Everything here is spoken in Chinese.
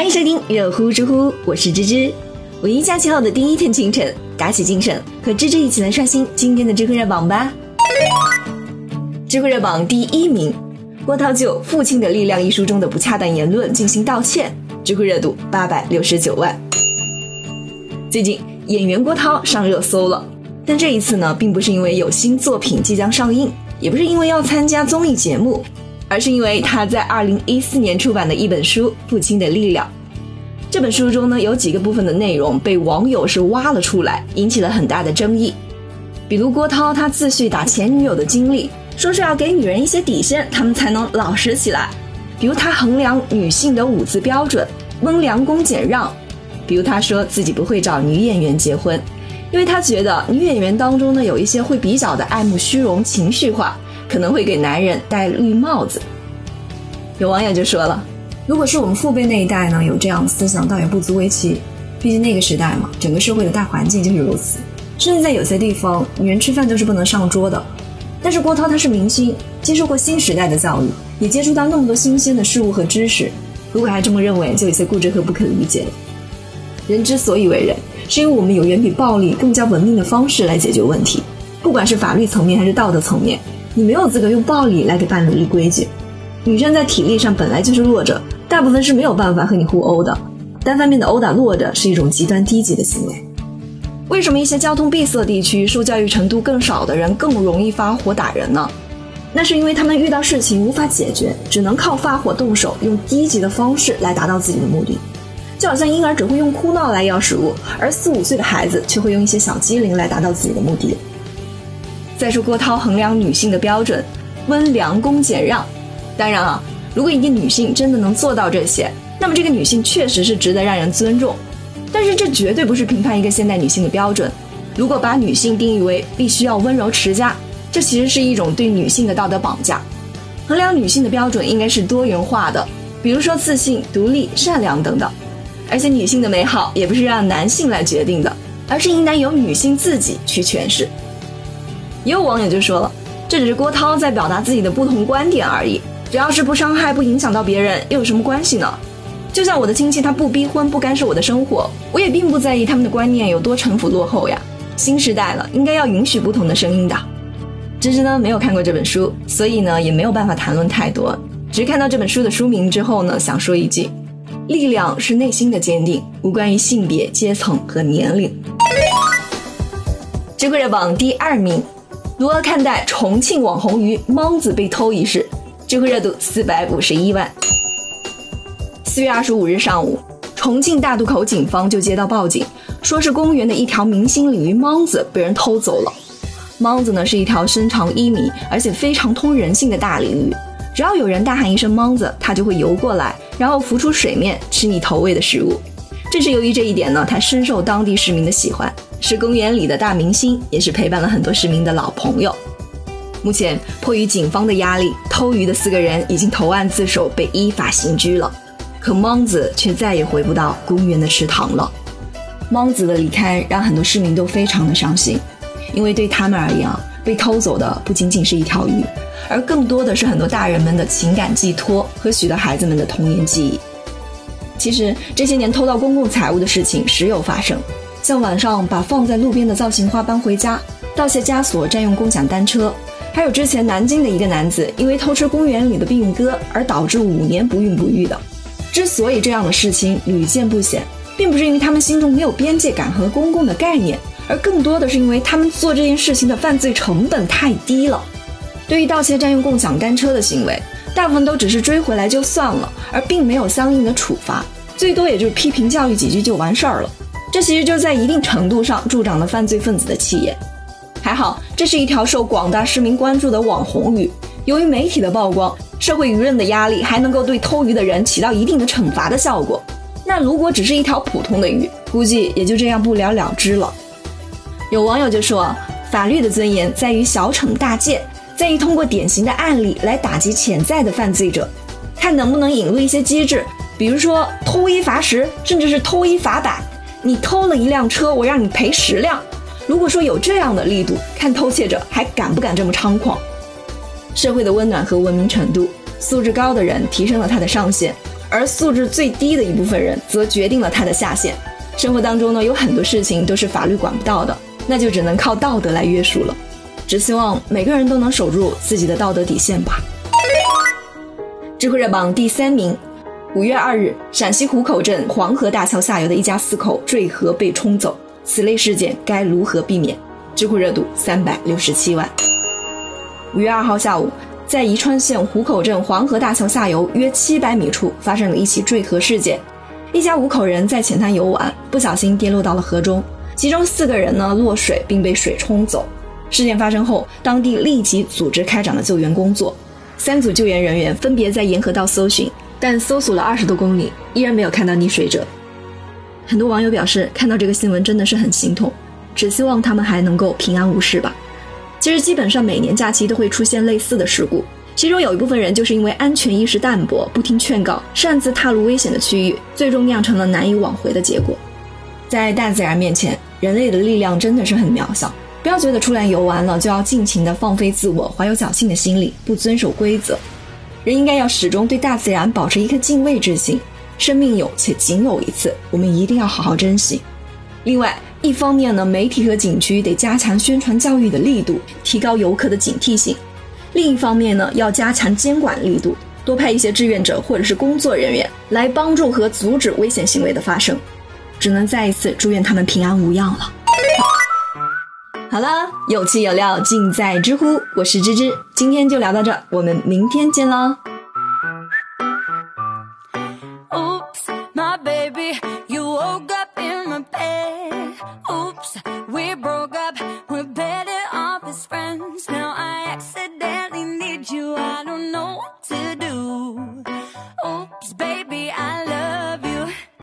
欢迎收听热乎知乎，我是芝芝。五一假期后的第一天清晨，打起精神，和芝芝一起来刷新今天的知乎热榜吧。知乎热榜第一名，郭涛就《父亲的力量》一书中的不恰当言论进行道歉，知乎热度八百六十九万。最近演员郭涛上热搜了，但这一次呢，并不是因为有新作品即将上映，也不是因为要参加综艺节目。而是因为他在二零一四年出版的一本书《父亲的力量》。这本书中呢，有几个部分的内容被网友是挖了出来，引起了很大的争议。比如郭涛他自叙打前女友的经历，说是要给女人一些底线，他们才能老实起来。比如他衡量女性的五字标准：温良恭俭让。比如他说自己不会找女演员结婚，因为他觉得女演员当中呢，有一些会比较的爱慕虚荣、情绪化。可能会给男人戴绿帽子。有网友就说了：“如果是我们父辈那一代呢，有这样的思想，倒也不足为奇。毕竟那个时代嘛，整个社会的大环境就是如此。甚至在有些地方，女人吃饭都是不能上桌的。但是郭涛他是明星，接受过新时代的教育，也接触到那么多新鲜的事物和知识。如果还这么认为，就有些固执和不可理解了。人之所以为人，是因为我们有远比暴力更加文明的方式来解决问题，不管是法律层面还是道德层面。”你没有资格用暴力来给伴侣立规矩。女生在体力上本来就是弱者，大部分是没有办法和你互殴的。单方面的殴打弱者是一种极端低级的行为。为什么一些交通闭塞地区、受教育程度更少的人更容易发火打人呢？那是因为他们遇到事情无法解决，只能靠发火动手，用低级的方式来达到自己的目的。就好像婴儿只会用哭闹来要食物，而四五岁的孩子却会用一些小机灵来达到自己的目的。再说郭涛衡量女性的标准，温良恭俭让。当然啊，如果一个女性真的能做到这些，那么这个女性确实是值得让人尊重。但是这绝对不是评判一个现代女性的标准。如果把女性定义为必须要温柔持家，这其实是一种对女性的道德绑架。衡量女性的标准应该是多元化的，比如说自信、独立、善良等等。而且女性的美好也不是让男性来决定的，而是应当由女性自己去诠释。也有网友就说了，这只是郭涛在表达自己的不同观点而已，只要是不伤害、不影响到别人，又有什么关系呢？就像我的亲戚，他不逼婚、不干涉我的生活，我也并不在意他们的观念有多陈腐落后呀。新时代了，应该要允许不同的声音的。芝芝呢没有看过这本书，所以呢也没有办法谈论太多。只是看到这本书的书名之后呢，想说一句：力量是内心的坚定，无关于性别、阶层和年龄。知乎热榜第二名。如何看待重庆网红鱼莽子被偷一事？知乎热度四百五十一万。四月二十五日上午，重庆大渡口警方就接到报警，说是公园的一条明星鲤鱼莽子被人偷走了。莽子呢是一条身长一米，而且非常通人性的大鲤鱼，只要有人大喊一声“莽子”，它就会游过来，然后浮出水面吃你投喂的食物。正是由于这一点呢，它深受当地市民的喜欢。是公园里的大明星，也是陪伴了很多市民的老朋友。目前，迫于警方的压力，偷鱼的四个人已经投案自首，被依法刑拘了。可莽子却再也回不到公园的池塘了。莽子的离开让很多市民都非常的伤心，因为对他们而言啊，被偷走的不仅仅是一条鱼，而更多的是很多大人们的情感寄托和许多孩子们的童年记忆。其实，这些年偷盗公共财物的事情时有发生。像晚上把放在路边的造型花搬回家，盗窃枷锁，占用共享单车，还有之前南京的一个男子因为偷吃公园里的病鸽而导致五年不孕不育的。之所以这样的事情屡见不鲜，并不是因为他们心中没有边界感和公共的概念，而更多的是因为他们做这件事情的犯罪成本太低了。对于盗窃占用共享单车的行为，大部分都只是追回来就算了，而并没有相应的处罚，最多也就批评教育几句就完事儿了。这其实就在一定程度上助长了犯罪分子的气焰。还好，这是一条受广大市民关注的网红鱼。由于媒体的曝光，社会舆论的压力还能够对偷鱼的人起到一定的惩罚的效果。那如果只是一条普通的鱼，估计也就这样不了了之了。有网友就说，法律的尊严在于小惩大戒，在于通过典型的案例来打击潜在的犯罪者，看能不能引入一些机制，比如说偷一罚十，甚至是偷一罚百。你偷了一辆车，我让你赔十辆。如果说有这样的力度，看偷窃者还敢不敢这么猖狂？社会的温暖和文明程度，素质高的人提升了他的上限，而素质最低的一部分人则决定了他的下限。生活当中呢，有很多事情都是法律管不到的，那就只能靠道德来约束了。只希望每个人都能守住自己的道德底线吧。智慧热榜第三名，五月二日，陕西湖口镇黄河大桥下游的一家四口坠河被冲走，此类事件该如何避免？知乎热度三百六十七万。五月二号下午，在宜川县湖口镇黄河大桥下游约七百米处发生了一起坠河事件，一家五口人在浅滩游玩，不小心跌落到了河中，其中四个人呢落水并被水冲走。事件发生后，当地立即组织开展了救援工作，三组救援人员分别在沿河道搜寻，但搜索了二十多公里，依然没有看到溺水者。很多网友表示，看到这个新闻真的是很心痛，只希望他们还能够平安无事吧。其实，基本上每年假期都会出现类似的事故，其中有一部分人就是因为安全意识淡薄，不听劝告，擅自踏入危险的区域，最终酿成了难以挽回的结果。在大自然面前，人类的力量真的是很渺小。不要觉得出来游玩了就要尽情的放飞自我，怀有侥幸的心理，不遵守规则。人应该要始终对大自然保持一颗敬畏之心。生命有且仅有一次，我们一定要好好珍惜。另外，一方面呢，媒体和景区得加强宣传教育的力度，提高游客的警惕性；另一方面呢，要加强监管力度，多派一些志愿者或者是工作人员来帮助和阻止危险行为的发生。只能再一次祝愿他们平安无恙了。好了，有趣有料尽在知乎，我是芝芝，今天就聊到这，我们明天见喽。Oops, my baby, you woke up in my bed. Ooh.